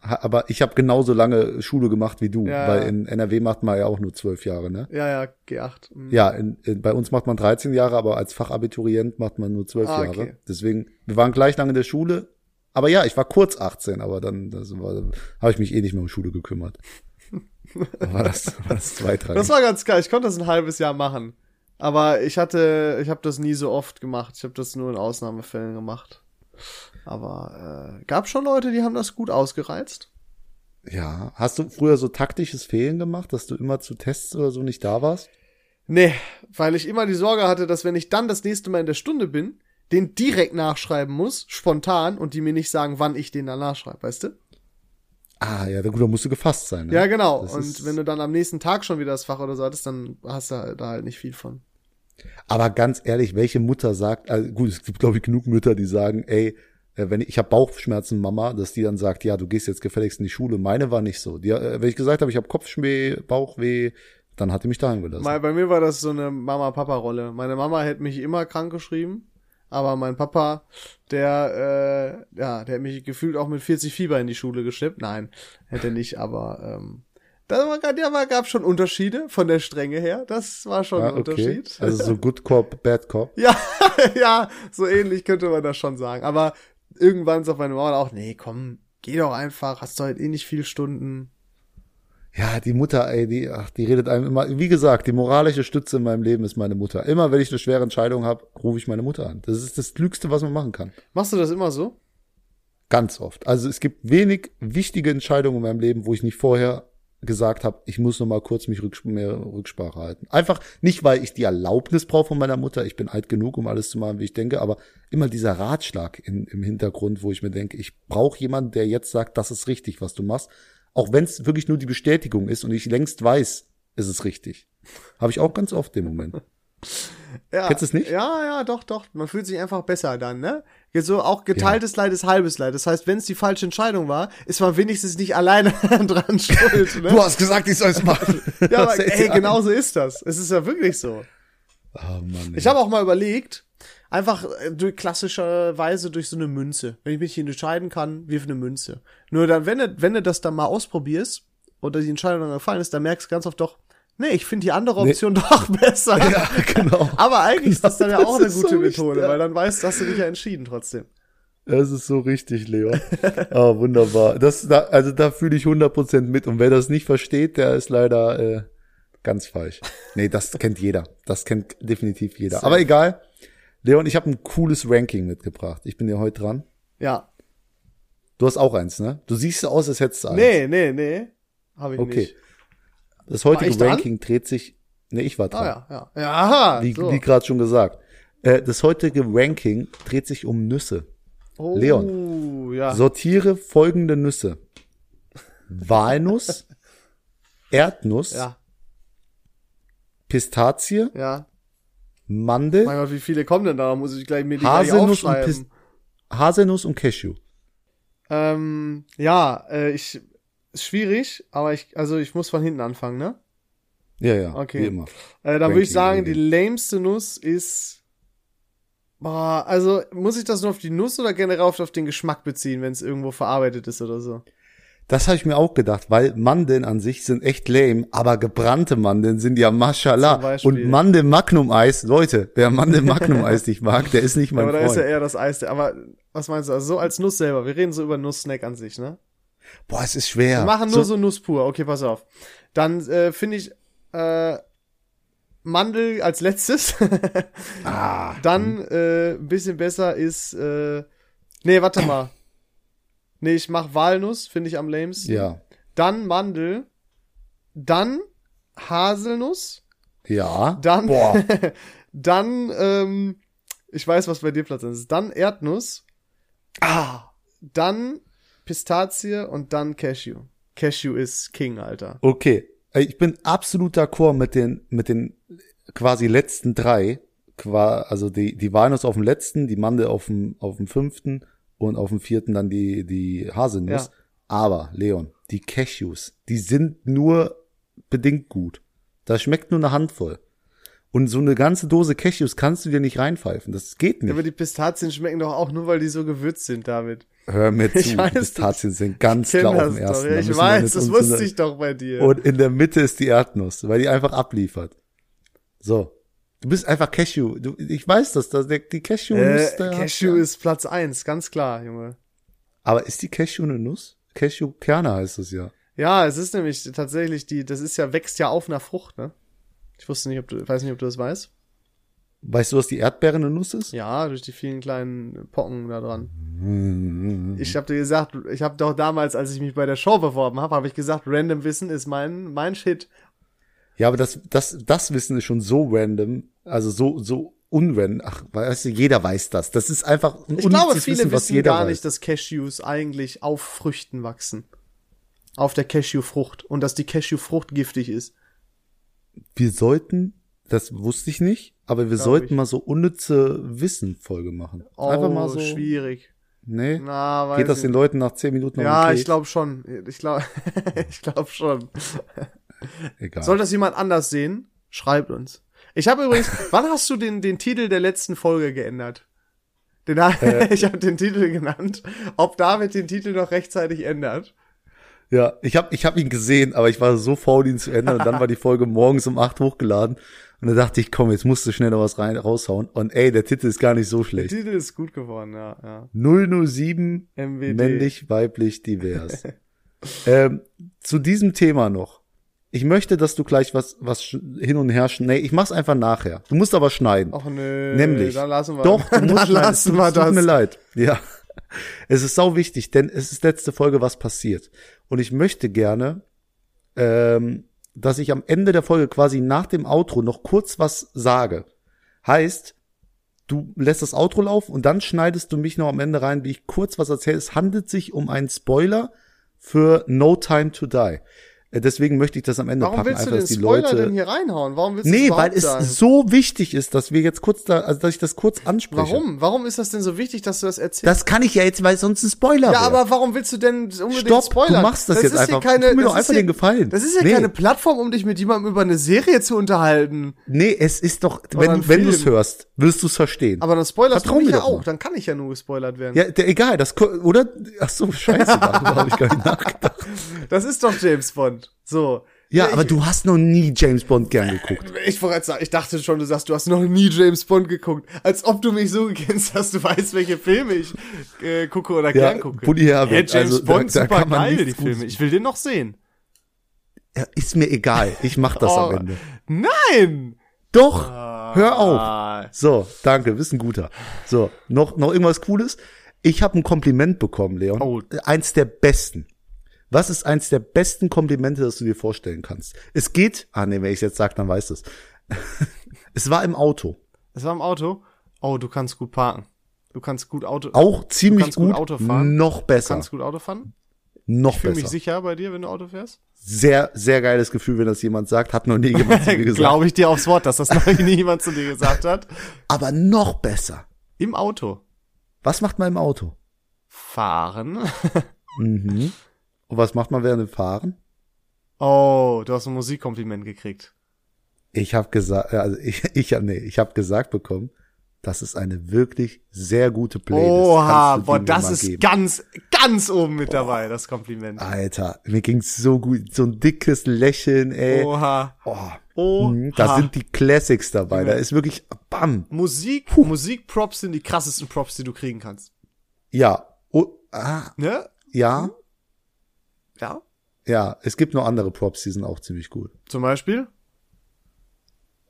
ha- aber ich habe genauso lange Schule gemacht wie du, Ja. weil in NRW macht man ja auch nur zwölf Jahre, ne? ja, ja, G8. Mhm. Ja, in, in, bei uns macht man 13 Jahre, aber als Fachabiturient macht man nur zwölf Ah, Jahre. okay. Deswegen, wir waren gleich lange in der Schule, aber ja, ich war kurz 18, aber dann habe ich mich eh nicht mehr um Schule gekümmert. War das, war das zweitrangig. Das war ganz geil. Ich konnte das ein halbes Jahr machen. Aber ich hatte, ich habe das nie so oft gemacht. Ich habe das nur in Ausnahmefällen gemacht. Aber äh, gab schon Leute, die haben das gut ausgereizt. ja, hast du früher so taktisches Fehlen gemacht, dass du immer zu Tests oder so nicht da warst? Nee, weil ich immer die Sorge hatte, dass wenn ich dann das nächste Mal in der Stunde bin, den direkt nachschreiben muss, spontan, und die mir nicht sagen, wann ich den dann nachschreibe, weißt du? Ah, ja, gut, da musst du gefasst sein. Ne? Ja, genau. Das und wenn du dann am nächsten Tag schon wieder das Fach oder so hattest, dann hast du da halt nicht viel von. Aber ganz ehrlich, welche Mutter sagt, also gut, es gibt glaube ich genug Mütter, die sagen, ey, äh, wenn ich, ich habe Bauchschmerzen, Mama, dass die dann sagt, ja, du gehst jetzt gefälligst in die Schule. Meine war nicht so. Die, äh, wenn ich gesagt habe, ich habe Kopfschweh, Bauchweh, dann hat die mich daheim gelassen. Bei mir war das so eine Mama-Papa-Rolle. Meine Mama hätte mich immer krank geschrieben, aber mein Papa, der, äh, ja, der hat mich gefühlt auch mit 40 Fieber in die Schule geschleppt. Nein, hätte nicht, aber ähm, da war, da war, gab schon Unterschiede von der Strenge her. Das war schon ja, ein Unterschied. Also so Good Cop, Bad Cop. ja, ja, so ähnlich könnte man das schon sagen. Aber irgendwann sagt meine Mama auch, nee, komm, geh doch einfach, hast du halt eh nicht viel Stunden. Ja, die Mutter, ey, die, ach, die redet einem immer, wie gesagt, die moralische Stütze in meinem Leben ist meine Mutter. Immer wenn ich eine schwere Entscheidung habe, rufe ich meine Mutter an. Das ist das Klügste, was man machen kann. Machst du das immer so? Ganz oft. Also es gibt wenig wichtige Entscheidungen in meinem Leben, wo ich nicht vorher gesagt habe, ich muss noch mal kurz mich Rücks mehr Rücksprache halten. Einfach nicht, weil ich die Erlaubnis brauche von meiner Mutter, ich bin alt genug, um alles zu machen, wie ich denke, aber immer dieser Ratschlag in, im Hintergrund, wo ich mir denke, ich brauche jemanden, der jetzt sagt, das ist richtig, was du machst, auch wenn es wirklich nur die Bestätigung ist und ich längst weiß, ist es richtig. Habe ich auch ganz oft den Moment. Ja, Kennst du es nicht? Ja, ja, doch, doch. Man fühlt sich einfach besser dann, ne? So auch geteiltes Leid ist halbes Leid. Das heißt, wenn es die falsche Entscheidung war, ist man wenigstens nicht alleine dran schuld. Ne? Du hast gesagt, ich soll es machen. ja, aber ey, genau so ist das. Es ist ja wirklich so. Oh Mann, Ich habe auch mal überlegt, einfach äh, durch klassischerweise durch so eine Münze. Wenn ich mich hier entscheiden kann, wirf eine Münze. Nur dann, wenn du, wenn du das dann mal ausprobierst oder die Entscheidung dann gefallen ist, dann merkst du ganz oft doch, nee, ich finde die andere Option doch besser. Ja, genau. Aber eigentlich ist das dann ja Genau, auch eine gute so richtig, Methode, ja. weil dann weißt du, hast du dich ja entschieden trotzdem. Das ist so richtig, Leon. Ah, wunderbar. Das, da, also da fühle ich 100% mit. Und wer das nicht versteht, der ist leider äh, ganz falsch. Nee, das kennt jeder. Das kennt definitiv jeder. Aber egal. Leon, ich habe ein cooles Ranking mitgebracht. Ich bin ja heute dran. Ja. Du hast auch eins, ne? Du siehst aus, als hättest du eins. Nee, nee, nee. Habe ich Okay. nicht. Das heutige? Ranking dreht sich. Nee, ich war dran. Ah ja, ja. Ja, aha, Wie, so. wie gerade schon gesagt. Äh, das heutige Ranking dreht sich um Nüsse. oh, Leon. Ja. Sortiere folgende Nüsse. Walnuss, Erdnuss, Ja, Pistazie, ja. Mandel, Mein Gott, wie viele kommen denn da? Muss ich gleich mir die gleich Haselnuss und, aufschreiben. Pist Haselnuss und Cashew. Ähm, ja, äh, ich ist schwierig, aber ich also ich muss von hinten anfangen, ne? Ja, ja, Okay. wie immer. Äh, dann würde ich Ranking, sagen, die Ranking. lameste Nuss ist Boah, also muss ich das nur auf die Nuss oder generell auf auf den Geschmack beziehen, wenn es irgendwo verarbeitet ist oder so? Das habe ich mir auch gedacht, weil Mandeln an sich sind echt lame, aber gebrannte Mandeln sind ja Mashallah. Und Mandel Magnum Eis, Leute, wer Mandel Magnum Eis nicht mag, der ist nicht mein aber da ist ja Freund. eher das Eis. Aber was meinst du? Also so als Nuss selber. Wir reden so über Nusssnack an sich, ne? Boah, es ist schwer. Wir machen nur so, Nuss pur. Okay, pass auf. Dann äh, finde ich äh, Mandel als letztes. Ah, Dann äh, ein bisschen besser ist. Äh, nee, warte mal. Nee, ich mach Walnuss, finde ich am lamesten. ja, Dann Mandel. Dann Haselnuss. ja. Dann. Boah, dann, ähm, ich weiß, was bei dir Platz ist. Dann Erdnuss. ah, Dann Pistazie und dann Cashew. Cashew ist King, Alter. Okay, ich bin absolut d'accord mit den mit den quasi letzten drei, qua, also die die Walnuss auf dem letzten, die Mandel auf dem auf dem fünften und auf dem vierten dann die die Haselnuss. Ja. Aber Leon, die Cashews, die sind nur bedingt gut. Da schmeckt nur eine Handvoll. Und so eine ganze Dose Cashews kannst du dir nicht reinpfeifen. Das geht nicht. Aber die Pistazien schmecken doch auch nur, weil die so gewürzt sind, David. Hör mir Ich zu, weiß, Pistazien sind ganz klar auf dem ersten. Ich weiß, das wusste ich doch bei dir. Und in der Mitte ist die Erdnuss, weil die einfach abliefert. So. Du bist einfach Cashew. Du, ich weiß das, das der, die Cashew äh, Nuss. der- Cashew ist Platz eins, ganz klar, Junge. Aber ist die Cashew eine Nuss? Cashew-Kerne heißt es ja. Ja, es ist nämlich tatsächlich die, das ist ja, wächst ja auf einer Frucht, ne? Ich wusste nicht, ob du, weiß nicht, ob du das weißt. Weißt du, was die Erdbeere eine Nuss ist? Ja, durch die vielen kleinen Pocken da dran. Mhm. Ich habe dir gesagt, ich habe doch damals, als ich mich bei der Show beworben habe, habe ich gesagt, Random Wissen ist mein mein Shit. Ja, aber das, das, das Wissen ist schon so random, also so, so unrandom. Ach, weißt du, jeder weiß das. Das ist einfach ein Ich glaube, viele Wissen, was wissen gar weiß. nicht, dass Cashews eigentlich auf Früchten wachsen. Auf der Cashewfrucht und dass die Cashewfrucht giftig ist. Wir sollten, das wusste ich nicht, aber wir Glaub sollten ich. mal so unnütze Wissen-Folge machen. Oh, Einfach mal so. schwierig. Nee. Na, Geht das den Leuten nach zehn Minuten noch Ja, okay? ich glaube schon. Ich glaube ich glaube schon. Egal. Soll das jemand anders sehen? Schreibt uns. Ich habe übrigens, wann hast du den, den Titel der letzten Folge geändert? Den, Äh. ich habe den Titel genannt. Ob David den Titel noch rechtzeitig ändert? Ja, ich habe ich hab ihn gesehen, aber ich war so faul, ihn zu ändern. Und dann war die Folge morgens um acht hochgeladen. Und dann dachte ich, komm, jetzt musst du schnell noch was rein, raushauen. Und ey, der Titel ist gar nicht so Der schlecht. Titel ist gut geworden, ja. ja. 007 MWD. männlich, weiblich, divers. ähm, zu diesem Thema noch. Ich möchte, dass du gleich was, was hin und her sch- Nee, ich mach's einfach nachher. Du musst aber schneiden. Och nö. Nämlich. Dann lassen wir, Doch, du dann musst schneiden. lassen wir tut- Tut mir das. leid. Ja. Es ist sau wichtig, denn es ist letzte Folge was passiert. Und ich möchte gerne, ähm, dass ich am Ende der Folge quasi nach dem Outro noch kurz was sage. Heißt, du lässt das Outro laufen und dann schneidest du mich noch am Ende rein, wie ich kurz was erzähle. Es handelt sich um einen Spoiler für No Time to Die. Äh, Deswegen möchte ich das am Ende Warum packen, willst du einfach, den dass die Spoiler Leute. denn hier reinhauen? Warum willst du Nee, das weil es sagen? so wichtig ist, dass wir jetzt kurz da, also dass ich das kurz anspreche. Warum? Warum ist das denn so wichtig, dass du das erzählst? Das kann ich ja jetzt, weil sonst ein Spoiler ja, wäre. aber warum willst du denn unbedingt Stopp, spoilern? du machst das, jetzt ist hier einfach. Keine, tu mir das doch einfach hier, den Gefallen. Das ist ja nee, keine Plattform, um dich mit jemandem über eine Serie zu unterhalten. Nee, es ist doch, Oder wenn, wenn du es hörst, wirst du es verstehen. Aber dann spoilerst Vertrau du mich ja doch mal. auch. Dann kann ich ja nur gespoilert werden. ja, der, egal, das, oder? Ach so, scheiße, darüber habe ich gar nicht nachgedacht. Das ist doch James Bond. So. Ja, ich, aber du hast noch nie James Bond gern geguckt. Ich wollte sagen, ich dachte schon, du sagst, du hast noch nie James Bond geguckt. Als ob du mich so kennst, dass du weißt, welche Filme ich äh, gucke oder Ja, gern gucke. Bully Herbert, Ja, James also da- Bond, da super kann man geil, die Filme. Ich will den noch sehen. Ja, ist mir egal, ich mach das Oh, am Ende. Nein! Doch, hör auf. Ah, So, danke, bist ein guter. So, noch, noch irgendwas Cooles? Ich habe ein Kompliment bekommen, Leon. Oh. Eins der besten. Was ist eins der besten Komplimente, das du dir vorstellen kannst? Es geht, ah nee, wenn ich jetzt sage, dann weißt du es. es war im Auto. Es war im Auto. Oh, du kannst gut parken. Du kannst gut Auto. Auch ziemlich kannst gut gut, Auto fahren? noch Du besser, kannst gut Auto fahren. noch Ich fühle mich sicher bei dir, wenn du Auto fährst. Sehr, sehr geiles Gefühl, wenn das jemand sagt, hat noch nie jemand zu mir gesagt. Glaube ich dir aufs Wort, dass das noch nie jemand zu dir gesagt hat. Aber noch besser. Im Auto. Was macht man im Auto? Fahren. Mhm. Und was macht man während dem Fahren? Oh, du hast ein Musikkompliment gekriegt. Ich habe gesagt, also ich, ich nee, ich habe gesagt bekommen, das ist eine wirklich sehr gute Playlist. Oha, boah, das ist geben? ganz, ganz oben mit dabei, das Kompliment. Alter, mir ging's so gut, so ein dickes Lächeln, ey. Oha. Oh, Oha. mhm, da sind die Classics dabei, da ist wirklich bam. Musik, Musikprops sind die krassesten Props, die du kriegen kannst. Ja, oh, ah, Ne? ja, Ja. ja, es gibt noch andere Props, die sind auch ziemlich gut. Zum Beispiel?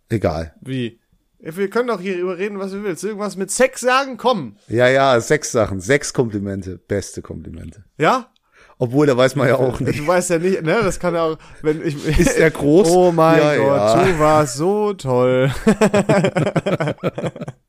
Egal. Wie? Wir können doch hier überreden, was du willst. Irgendwas mit Sex sagen? Komm. Ja, ja, sechs Sachen, sechs Komplimente, beste Komplimente. Ja? Obwohl, da weiß man ja auch nicht. Du weißt ja nicht, ne? Das kann ja auch, wenn ich. Ist er groß? Oh mein Ja, Gott, ja. du warst so toll.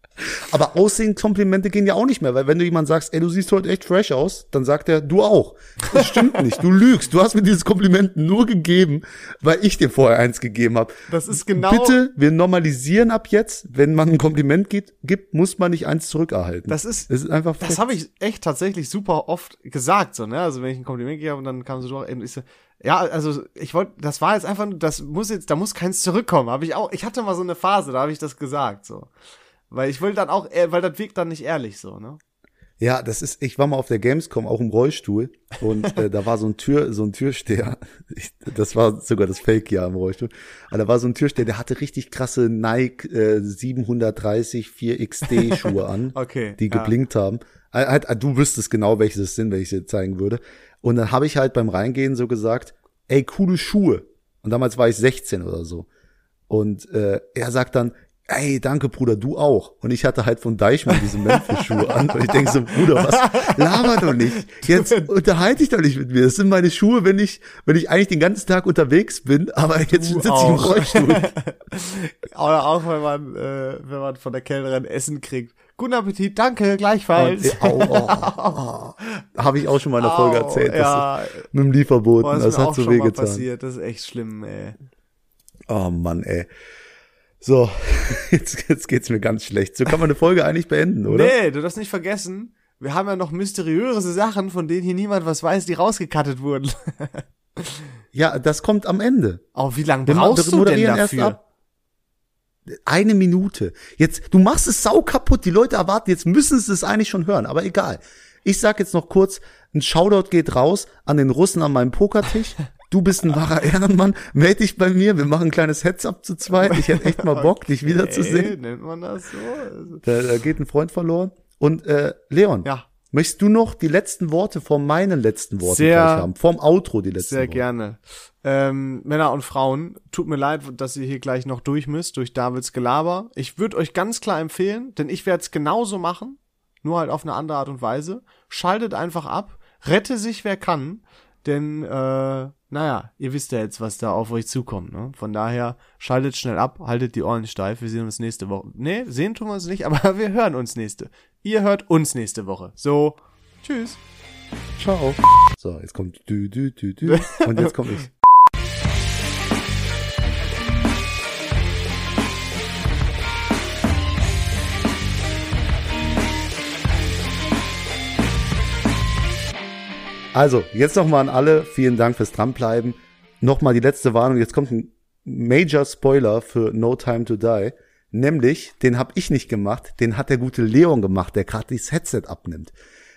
Aber Aussehen-Komplimente gehen ja auch nicht mehr, weil wenn du jemand sagst, ey, du siehst heute echt fresh aus, dann sagt er, du auch. Das stimmt nicht, du lügst. Du hast mir dieses Kompliment nur gegeben, weil ich dir vorher eins gegeben habe. Das ist genau. Bitte, wir normalisieren ab jetzt, wenn man ein Kompliment gibt, gibt muss man nicht eins zurückerhalten. Das ist, das ist einfach das Fakt. habe ich echt tatsächlich super oft gesagt, so, ne? Also wenn ich ein Kompliment gegeben habe und dann kam so durch, und ich so, ja, also ich wollte, das war jetzt einfach, das muss jetzt, da muss keins zurückkommen. Habe ich auch, ich hatte mal so eine Phase, da habe ich das gesagt, so. Weil ich will dann auch, äh, weil das wirkt dann nicht ehrlich, so, ne? Ja, das ist, ich war mal auf der Gamescom auch im Rollstuhl und äh, da war so ein Tür, so ein Türsteher. Ich, das war sogar das Fake-Jahr im Rollstuhl. Aber da war so ein Türsteher, der hatte richtig krasse Nike äh, 730 4XD Schuhe an, Okay, die ja. geblinkt haben. Äh, Halt, äh, du wüsstest genau, welche das sind, wenn ich sie dir zeigen würde. Und dann habe ich halt beim Reingehen so gesagt, ey, coole Schuhe. Und damals war ich 16 oder so. Und äh, er sagt dann, ey, danke Bruder, du auch. Und ich hatte halt von Deichmann diese Memphis-Schuhe an. Und ich denke so, Bruder, was? Laber doch nicht. Jetzt unterhalte ich doch nicht mit mir. Das sind meine Schuhe, wenn ich, wenn ich eigentlich den ganzen Tag unterwegs bin, aber jetzt sitze ich im. Rollstuhl. Oder auch, wenn man, äh, wenn man von der Kellnerin Essen kriegt. Guten Appetit, danke, gleichfalls. Oh, oh. Habe ich auch schon mal in der Folge erzählt. ja. Mit dem Lieferboten. Oh, das das hat so weh getan. passiert. Das ist echt schlimm, ey. Oh Mann, ey. So, jetzt, jetzt geht's mir ganz schlecht. So kann man eine Folge eigentlich beenden, oder? Nee, du darfst nicht vergessen, wir haben ja noch mysteriöse Sachen, von denen hier niemand was weiß, die rausgekattet wurden. Ja, das kommt am Ende. Oh, wie lange brauchst du denn dafür? Eine Minute. Jetzt, du machst es sau kaputt. Die Leute erwarten, jetzt müssen sie es eigentlich schon hören. Aber egal. Ich sag jetzt noch kurz, ein Shoutout geht raus an den Russen an meinem Pokertisch. Du bist ein wahrer Ehrenmann. Meld dich bei mir. Wir machen ein kleines Heads-up zu zweit. Ich hätte echt mal Bock, dich Ey, wiederzusehen. nennt man das so? Also, Da, da geht ein Freund verloren. Und äh, Leon, Ja, möchtest du noch die letzten Worte vor meinen letzten Worten Sehr- haben? Vorm Outro die letzten sehr Worte. gerne. Ähm, Männer und Frauen, tut mir leid, dass ihr hier gleich noch durch müsst, durch Davids Gelaber. Ich würde euch ganz klar empfehlen, denn ich werde es genauso machen, nur halt auf eine andere Art und Weise. Schaltet einfach ab, rette sich wer kann, denn, äh, naja, ihr wisst ja jetzt, was da auf euch zukommt, ne? Von daher, schaltet schnell ab, haltet die Ohren steif, wir sehen uns nächste Woche. Nee, sehen tun wir uns nicht, aber wir hören uns nächste. Ihr hört uns nächste Woche. So, tschüss. Ciao. So, jetzt kommt du, du, du, du. Und jetzt komme ich. Also, jetzt nochmal an alle. Vielen Dank fürs Dranbleiben. Nochmal die letzte Warnung. Jetzt kommt ein Major Spoiler für No Time to Die. Nämlich, den habe ich nicht gemacht, den hat der gute Leon gemacht, der gerade das Headset abnimmt.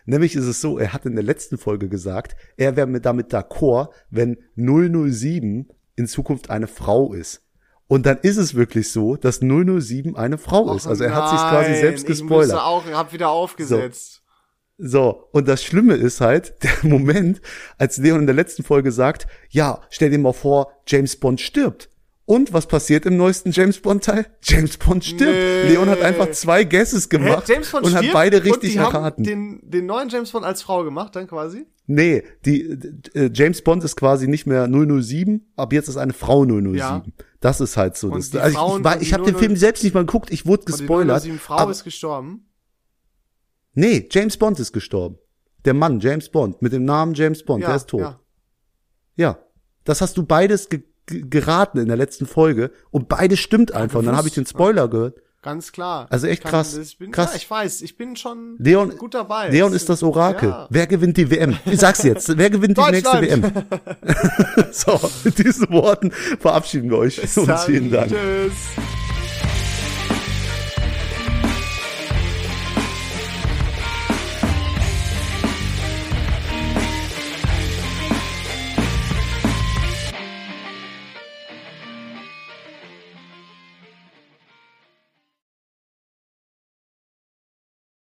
Nämlich ist es so, er hat in der letzten Folge gesagt, er wäre mit damit d'accord, wenn 007 in Zukunft eine Frau ist. Und dann ist es wirklich so, dass 007 eine Frau Och ist. Also er hat sich quasi selbst gespoilert. Ich auch, hab wieder aufgesetzt. So, und das Schlimme ist halt, der Moment, als Leon in der letzten Folge sagt, ja, stell dir mal vor, James Bond stirbt. Und was passiert im neuesten James Bond Teil? James Bond stirbt. Nee. Leon hat einfach zwei Guesses gemacht Hä, James Bond und hat beide und richtig die haben erraten. Den, den neuen James Bond als Frau gemacht, dann quasi? Nee, die äh, James Bond ist quasi nicht mehr 007, ab jetzt ist eine Frau 007. Ja. Das ist halt so. Und Das, die also ich und ich die habe den 00 Film selbst nicht mal geguckt, ich wurde Und die gespoilert. 007 Frau aber- ist gestorben. Nee, James Bond ist gestorben. Der Mann, James Bond, mit dem Namen James Bond, ja, der ist tot. Ja. Ja, das hast du beides ge ge geraten in der letzten Folge und beides stimmt einfach. und dann habe ich den gewusst, Spoiler gehört. Ganz klar. Also echt Ich kann- krass. Ich bin, Krass. Ja, ich weiß, ich bin schon Leon, gut dabei. Leon ist das Orakel. Ja. Wer gewinnt die WM? Ich sag's jetzt. Wer gewinnt die nächste WM? So, mit diesen Worten verabschieden wir euch Bis und vielen Dank. Tschüss.